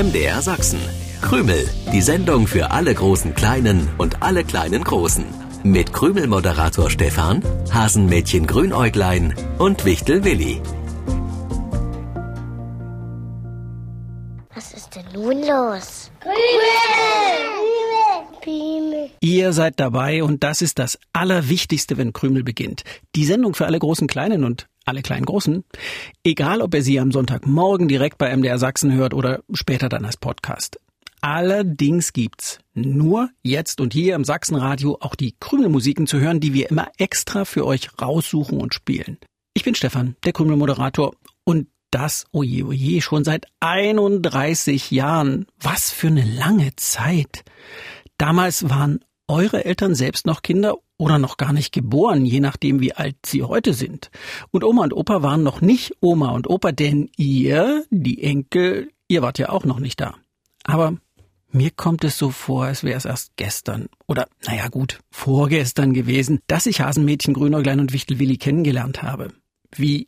MDR Sachsen. Krümel, die Sendung für alle großen Kleinen und alle kleinen Großen. Mit Krümel-Moderator Stefan, Hasenmädchen Grünäuglein und Wichtel Willi. Was ist denn nun los? Krümel! Ihr seid dabei und das ist das Allerwichtigste, wenn Krümel beginnt. Die Sendung für alle großen Kleinen und alle kleinen Großen. Egal, ob ihr sie am Sonntagmorgen direkt bei MDR Sachsen hört oder später dann als Podcast. Allerdings gibt's nur jetzt und hier im Sachsenradio auch die Krümelmusiken zu hören, die wir immer extra für euch raussuchen und spielen. Ich bin Stefan, der Krümelmoderator und das, oje, oje, schon seit 31 Jahren. Was für eine lange Zeit. Damals waren eure Eltern selbst noch Kinder oder noch gar nicht geboren, je nachdem wie alt sie heute sind. Und Oma und Opa waren noch nicht Oma und Opa, denn ihr, die Enkel, ihr wart ja auch noch nicht da. Aber mir kommt es so vor, als wäre es erst gestern oder, naja gut, vorgestern gewesen, dass ich Hasenmädchen Grünäuglein und Wichtelwilli kennengelernt habe. Wie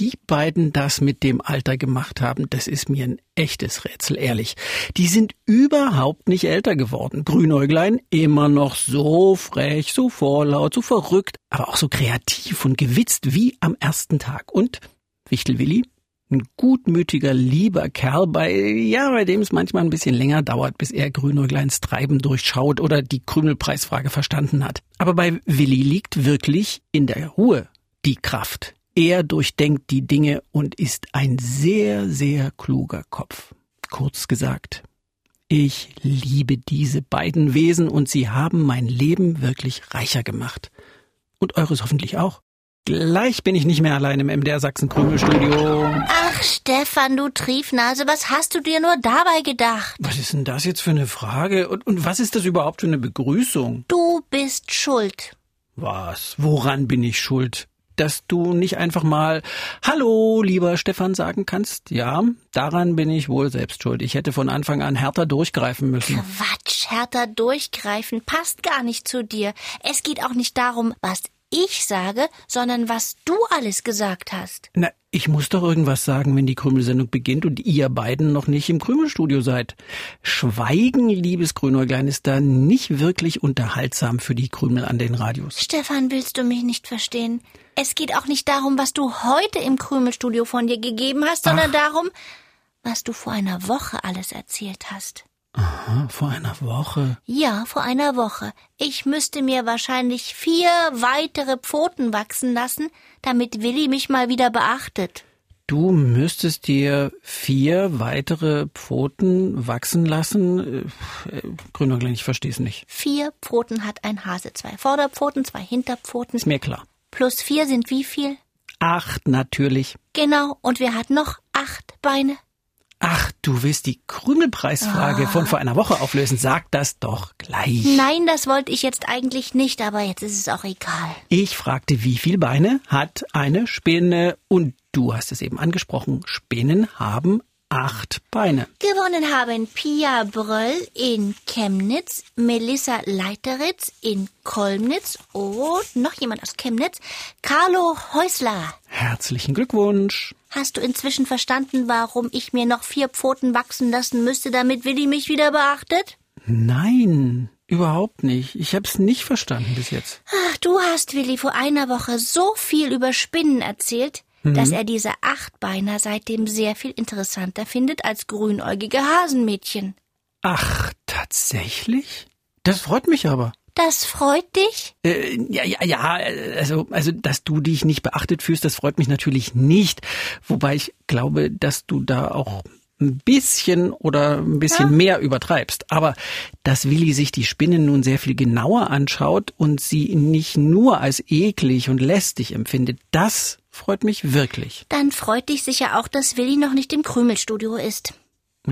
die beiden das mit dem Alter gemacht haben, das ist mir ein echtes Rätsel, ehrlich. Die sind überhaupt nicht älter geworden. Grünäuglein immer noch so frech, so vorlaut, so verrückt, aber auch so kreativ und gewitzt wie am ersten Tag. Und Wichtelwilli ein gutmütiger, lieber Kerl, bei, ja, bei dem es manchmal ein bisschen länger dauert, bis er Grünäugleins Treiben durchschaut oder die Krümelpreisfrage verstanden hat. Aber bei Willi liegt wirklich in der Ruhe die Kraft. Er durchdenkt die Dinge und ist ein sehr, sehr kluger Kopf. Kurz gesagt, ich liebe diese beiden Wesen und sie haben mein Leben wirklich reicher gemacht. Und eures hoffentlich auch. Gleich bin ich nicht mehr allein im MDR Sachsen Krümelstudio. Ach, Stefan, du Triefnase, was hast du dir nur dabei gedacht? Was ist denn das jetzt für eine Frage? Und, und was ist das überhaupt für eine Begrüßung? Du bist schuld. Was? Woran bin ich schuld? Dass du nicht einfach mal Hallo, lieber Stefan sagen kannst? Ja, daran bin ich wohl selbst schuld. Ich hätte von Anfang an härter durchgreifen müssen. Quatsch, härter durchgreifen passt gar nicht zu dir. Es geht auch nicht darum, was ich sage, sondern was du alles gesagt hast. Na, ich muss doch irgendwas sagen, wenn die Krümelsendung beginnt und ihr beiden noch nicht im Krümelstudio seid. Schweigen, liebes Grünäuglein, ist da nicht wirklich unterhaltsam für die Krümel an den Radios. Stefan, willst du mich nicht verstehen? Es geht auch nicht darum, was du heute im Krümelstudio von dir gegeben hast, sondern Ach. darum, was du vor einer Woche alles erzählt hast. Aha, vor einer Woche. Ja, vor einer Woche. Ich müsste mir wahrscheinlich vier weitere Pfoten wachsen lassen, damit Willi mich mal wieder beachtet. Du müsstest dir vier weitere Pfoten wachsen lassen? Äh, äh Grünäuglein, ich verstehe es nicht. Vier Pfoten hat ein Hase. Zwei Vorderpfoten, zwei Hinterpfoten. Ist mir klar. Plus vier sind wie viel? Acht, natürlich. Genau. Und wer hat noch acht Beine? Ach, du willst die Krümelpreisfrage ah. von vor einer Woche auflösen. Sag das doch gleich. Nein, das wollte ich jetzt eigentlich nicht, aber jetzt ist es auch egal. Ich fragte, wie viele Beine hat eine Spinne? Und du hast es eben angesprochen. Spinnen haben acht Beine. Gewonnen haben Pia Bröll in Chemnitz, Melissa Leiteritz in Kolmnitz und noch jemand aus Chemnitz, Carlo Häusler. Herzlichen Glückwunsch. Hast du inzwischen verstanden, warum ich mir noch vier Pfoten wachsen lassen müsste, damit Willi mich wieder beachtet? Nein, überhaupt nicht. Ich hab's nicht verstanden bis jetzt. Ach, du hast Willi vor einer Woche so viel über Spinnen erzählt, mhm. dass er diese Achtbeiner seitdem sehr viel interessanter findet als grünäugige Hasenmädchen. Ach, tatsächlich? Das freut mich aber. Das freut dich? Äh, ja, ja, ja, also, also, dass du dich nicht beachtet fühlst, das freut mich natürlich nicht. Wobei ich glaube, dass du da auch ein bisschen oder ein bisschen ja. mehr übertreibst. Aber dass Willi sich die Spinnen nun sehr viel genauer anschaut und sie nicht nur als eklig und lästig empfindet, das freut mich wirklich. Dann freut dich sicher auch, dass Willi noch nicht im Krümelstudio ist.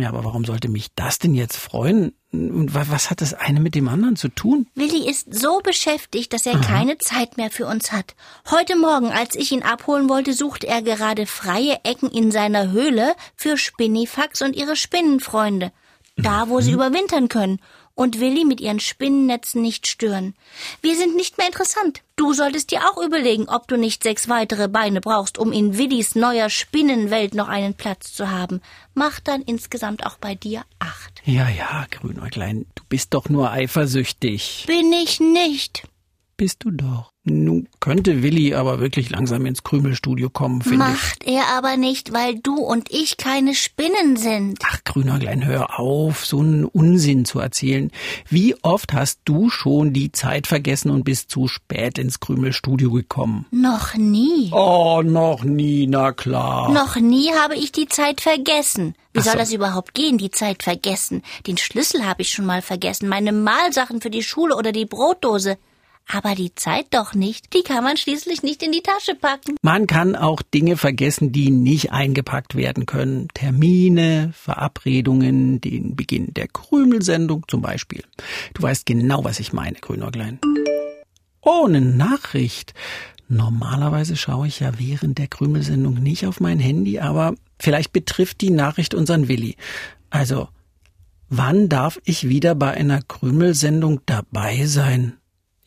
Ja, aber warum sollte mich das denn jetzt freuen? Was hat das eine mit dem anderen zu tun? Willi ist so beschäftigt, dass er Aha. keine Zeit mehr für uns hat. Heute Morgen, als ich ihn abholen wollte, sucht er gerade freie Ecken in seiner Höhle für Spinnifax und ihre Spinnenfreunde. Da, wo mhm. sie überwintern können. Und Willi mit ihren Spinnennetzen nicht stören. Wir sind nicht mehr interessant. Du solltest dir auch überlegen, ob du nicht sechs weitere Beine brauchst, um in Willis neuer Spinnenwelt noch einen Platz zu haben. Mach dann insgesamt auch bei dir acht. Ja, ja, Grünäuglein, du bist doch nur eifersüchtig. Bin ich nicht. Bist du doch. Nun könnte Willi aber wirklich langsam ins Krümelstudio kommen, finde ich. Macht er aber nicht, weil du und ich keine Spinnen sind. Ach, Grünäuglein, hör auf, so einen Unsinn zu erzählen. Wie oft hast du schon die Zeit vergessen und bist zu spät ins Krümelstudio gekommen? Noch nie. Oh, noch nie, na klar. Noch nie habe ich die Zeit vergessen. Wie soll so. das überhaupt gehen, die Zeit vergessen? Den Schlüssel habe ich schon mal vergessen, meine Malsachen für die Schule oder die Brotdose. Aber die Zeit doch nicht. Die kann man schließlich nicht in die Tasche packen. Man kann auch Dinge vergessen, die nicht eingepackt werden können. Termine, Verabredungen, den Beginn der Krümelsendung zum Beispiel. Du weißt genau, was ich meine, Grünäuglein. Oh, eine Nachricht. Normalerweise schaue ich ja während der Krümelsendung nicht auf mein Handy, aber vielleicht betrifft die Nachricht unseren Willi. Also, wann darf ich wieder bei einer Krümelsendung dabei sein?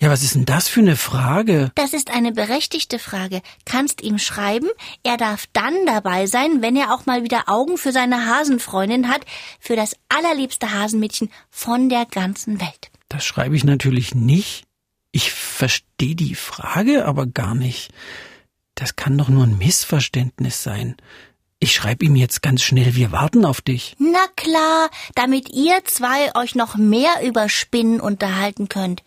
Ja, was ist denn das für eine Frage? Das ist eine berechtigte Frage. Kannst ihm schreiben, er darf dann dabei sein, wenn er auch mal wieder Augen für seine Hasenfreundin hat, für das allerliebste Hasenmädchen von der ganzen Welt. Das schreibe ich natürlich nicht. Ich verstehe die Frage aber gar nicht. Das kann doch nur ein Missverständnis sein. Ich schreibe ihm jetzt ganz schnell, wir warten auf dich. Na klar, damit ihr zwei euch noch mehr über Spinnen unterhalten könnt.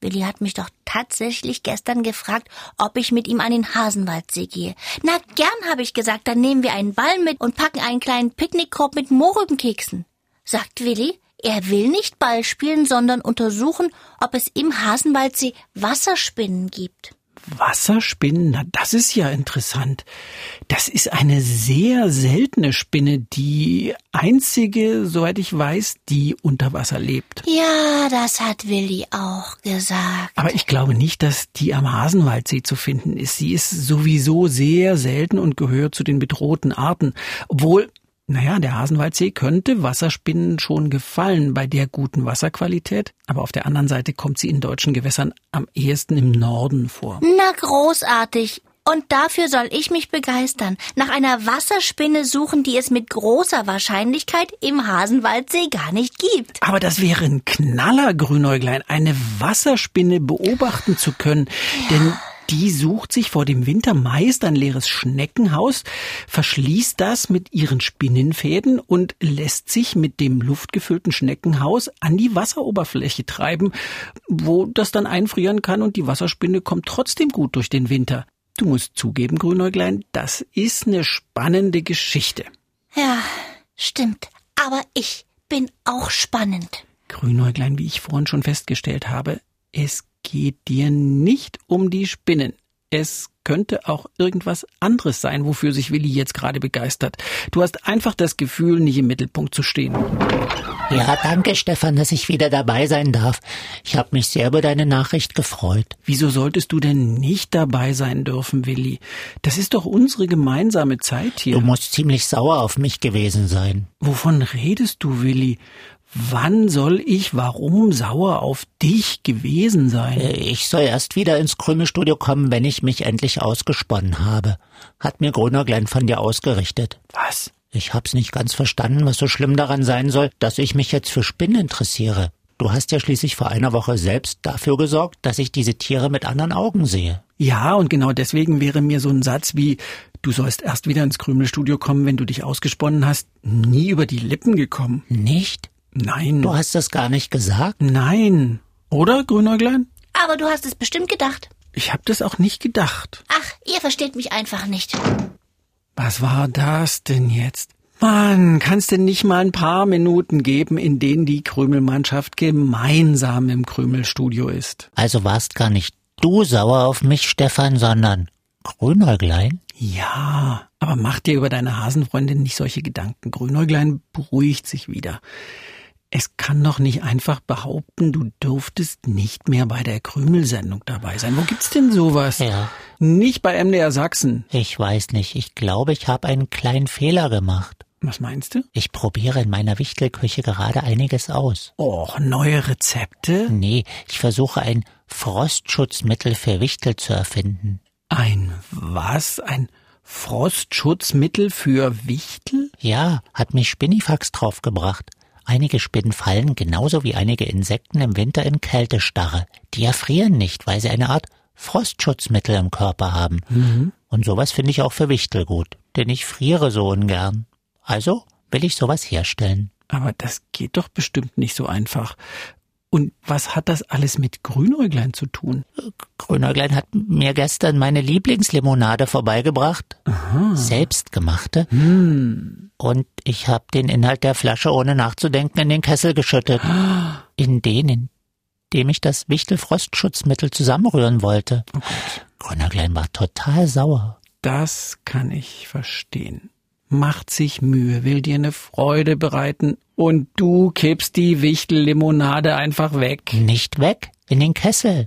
Willi hat mich doch tatsächlich gestern gefragt, ob ich mit ihm an den Hasenwaldsee gehe. Na, gern, habe ich gesagt, dann nehmen wir einen Ball mit und packen einen kleinen Picknickkorb mit Mohrrübenkeksen. Sagt Willi, er will nicht Ball spielen, sondern untersuchen, ob es im Hasenwaldsee Wasserspinnen gibt. Wasserspinnen, na, das ist ja interessant. Das ist eine sehr seltene Spinne, die einzige, soweit ich weiß, die unter Wasser lebt. Ja, das hat Willi auch gesagt. Aber ich glaube nicht, dass die am Hasenwaldsee zu finden ist. Sie ist sowieso sehr selten und gehört zu den bedrohten Arten. Obwohl, naja, der Hasenwaldsee könnte Wasserspinnen schon gefallen bei der guten Wasserqualität. Aber auf der anderen Seite kommt sie in deutschen Gewässern am ehesten im Norden vor. Na, großartig. Und dafür soll ich mich begeistern. Nach einer Wasserspinne suchen, die es mit großer Wahrscheinlichkeit im Hasenwaldsee gar nicht gibt. Aber das wäre ein Knaller, Grünäuglein, eine Wasserspinne beobachten zu können. Denn die sucht sich vor dem Winter meist ein leeres Schneckenhaus, verschließt das mit ihren Spinnenfäden und lässt sich mit dem luftgefüllten Schneckenhaus an die Wasseroberfläche treiben, wo das dann einfrieren kann und die Wasserspinne kommt trotzdem gut durch den Winter. Du musst zugeben, Grünäuglein, das ist eine spannende Geschichte. Ja, stimmt. Aber ich bin auch spannend. Grünäuglein, wie ich vorhin schon festgestellt habe, es geht dir nicht um die Spinnen. Es könnte auch irgendwas anderes sein, wofür sich Willi jetzt gerade begeistert. Du hast einfach das Gefühl, nicht im Mittelpunkt zu stehen. Ja, danke, Stefan, dass ich wieder dabei sein darf. Ich habe mich sehr über deine Nachricht gefreut. Wieso solltest du denn nicht dabei sein dürfen, Willi? Das ist doch unsere gemeinsame Zeit Du hier. musst ziemlich sauer auf mich gewesen sein. Wovon redest du, Willi? Wann soll ich warum sauer auf dich gewesen sein? Ich soll erst wieder ins Krümelstudio kommen, wenn ich mich endlich ausgesponnen habe. Hat mir Grünerglein von dir ausgerichtet. Was? Ich hab's nicht ganz verstanden, was so schlimm daran sein soll, dass ich mich jetzt für Spinnen interessiere. Du hast ja schließlich vor einer Woche selbst dafür gesorgt, dass ich diese Tiere mit anderen Augen sehe. Ja, und genau deswegen wäre mir so ein Satz wie Du sollst erst wieder ins Krümelstudio kommen, wenn du dich ausgesponnen hast, nie über die Lippen gekommen. Nicht? Nein. Du hast das gar nicht gesagt? Nein. Oder, Grünäuglein? Aber du hast es bestimmt gedacht. Ich hab das auch nicht gedacht. Ach, ihr versteht mich einfach nicht. Was war das denn jetzt? Mann, kannst denn nicht mal ein paar Minuten geben, in denen die Krümelmannschaft gemeinsam im Krümelstudio ist? Also warst gar nicht du sauer auf mich, Stefan, sondern Grünäuglein? Ja, aber mach dir über deine Hasenfreundin nicht solche Gedanken. Grünäuglein beruhigt sich wieder. Es kann doch nicht einfach behaupten, du dürftest nicht mehr bei der Krümelsendung dabei sein. Wo gibt's denn sowas? Ja. Nicht bei MDR Sachsen. Ich weiß nicht. Ich glaube, ich habe einen kleinen Fehler gemacht. Was meinst du? Ich probiere in meiner Wichtelküche gerade einiges aus. Och, neue Rezepte? Nee, ich versuche ein Frostschutzmittel für Wichtel zu erfinden. Ein was? Ein Frostschutzmittel für Wichtel? Ja, hat mich Spinnifax draufgebracht. Einige Spinnen fallen genauso wie einige Insekten im Winter in Kältestarre. Die erfrieren nicht, weil sie eine Art Frostschutzmittel im Körper haben. Mhm. Und sowas finde ich auch für Wichtel gut, denn ich friere so ungern. Also will ich sowas herstellen. Aber das geht doch bestimmt nicht so einfach. Und was hat das alles mit Grünäuglein zu tun? Grünäuglein hat mir gestern meine Lieblingslimonade vorbeigebracht. Aha. Selbstgemachte. Hm. Und ich habe den Inhalt der Flasche ohne nachzudenken in den Kessel geschüttet. In den, in dem ich das Wichtelfrostschutzmittel zusammenrühren wollte. Oh Gott. Grünäuglein war total sauer. Das kann ich verstehen. Macht sich Mühe, will dir eine Freude bereiten und du kippst die Wichtellimonade einfach weg. Nicht weg, in den Kessel,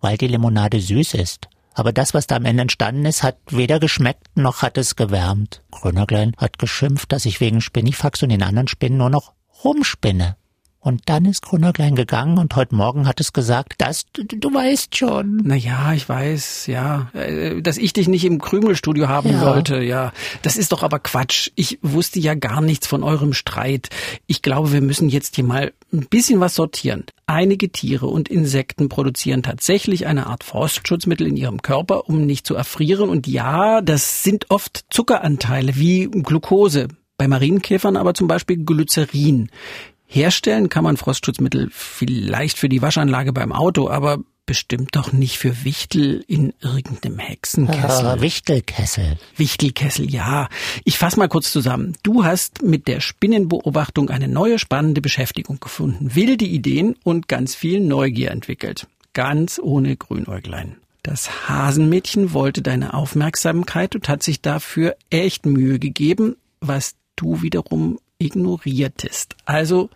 weil die Limonade süß ist. Aber das, was da am Ende entstanden ist, hat weder geschmeckt noch hat es gewärmt. Grünäuglein hat geschimpft, dass ich wegen Spinnifax und den anderen Spinnen nur noch rumspinne. Und dann ist Grünäuglein gegangen und heute Morgen hat es gesagt, das, du, du weißt schon. Na ja, ich weiß, ja, äh, dass ich dich nicht im Krümelstudio haben Ja. sollte, ja. Das ist doch aber Quatsch. Ich wusste ja gar nichts von eurem Streit. Ich glaube, wir müssen jetzt hier mal ein bisschen was sortieren. Einige Tiere und Insekten produzieren tatsächlich eine Art Frostschutzmittel in ihrem Körper, um nicht zu erfrieren. Und ja, das sind oft Zuckeranteile wie Glucose. Bei Marienkäfern aber zum Beispiel Glycerin. Herstellen kann man Frostschutzmittel vielleicht für die Waschanlage beim Auto, aber bestimmt doch nicht für Wichtel in irgendeinem Hexenkessel. Äh, Wichtelkessel. Wichtelkessel, ja. Ich fass mal kurz zusammen. Du hast mit der Spinnenbeobachtung eine neue spannende Beschäftigung gefunden, wilde Ideen und ganz viel Neugier entwickelt. Ganz ohne Grünäuglein. Das Hasenmädchen wollte deine Aufmerksamkeit und hat sich dafür echt Mühe gegeben, was du wiederum ignoriertest. Also,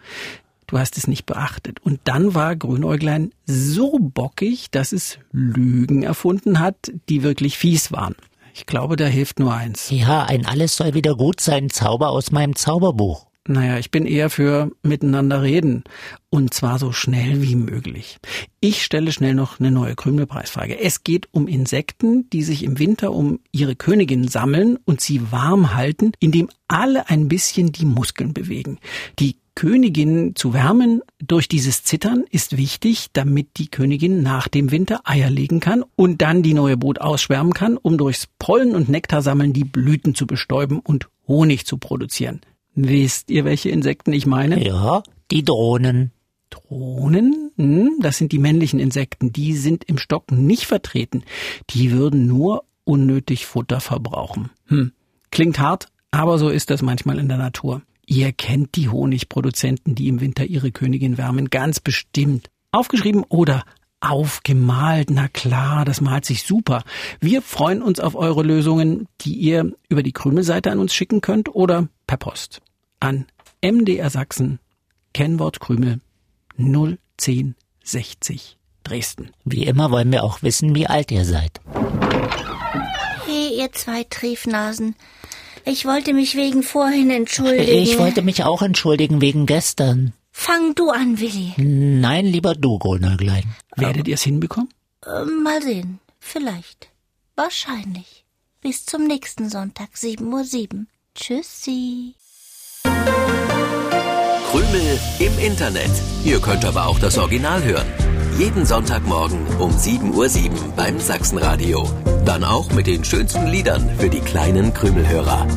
du hast es nicht beachtet. Und dann war Grünäuglein so bockig, dass es Lügen erfunden hat, die wirklich fies waren. Ich glaube, da hilft nur eins. Ja, ein Alles soll wieder gut sein Zauber aus meinem Zauberbuch. Naja, ich bin eher für miteinander reden. Und zwar so schnell wie möglich. Ich stelle schnell noch eine neue Krümelpreisfrage. Es geht um Insekten, die sich im Winter um ihre Königin sammeln und sie warm halten, indem alle ein bisschen die Muskeln bewegen. Die Königin zu wärmen durch dieses Zittern ist wichtig, damit die Königin nach dem Winter Eier legen kann und dann die neue Brut ausschwärmen kann, um durchs Pollen und Nektarsammeln die Blüten zu bestäuben und Honig zu produzieren. Wisst ihr, welche Insekten ich meine? Ja, die Drohnen. Drohnen, hm, das sind die männlichen Insekten, die sind im Stock nicht vertreten. Die würden nur unnötig Futter verbrauchen. Hm. Klingt hart, aber so ist das manchmal in der Natur. Ihr kennt die Honigproduzenten, die im Winter ihre Königin wärmen, ganz bestimmt. Aufgeschrieben oder aufgemalt, na klar, das malt sich super. Wir freuen uns auf eure Lösungen, die ihr über die Krümelseite an uns schicken könnt oder per Post an MDR Sachsen, Kennwort Krümel 01060 Dresden. Wie immer wollen wir auch wissen, wie alt ihr seid. Hey, ihr zwei Triefnasen. Ich wollte mich wegen vorhin entschuldigen. Ich wollte mich auch entschuldigen wegen gestern. Fang du an, Willi. Nein, lieber du, Grünäuglein. Werdet ihr es hinbekommen? Äh, mal sehen. Vielleicht. Wahrscheinlich. Bis zum nächsten Sonntag, 7.07 Uhr. Tschüssi. Krümel im Internet. Ihr könnt aber auch das Original hören. Jeden Sonntagmorgen um 7.07 Uhr beim Sachsenradio. Dann auch mit den schönsten Liedern für die kleinen Krümelhörer.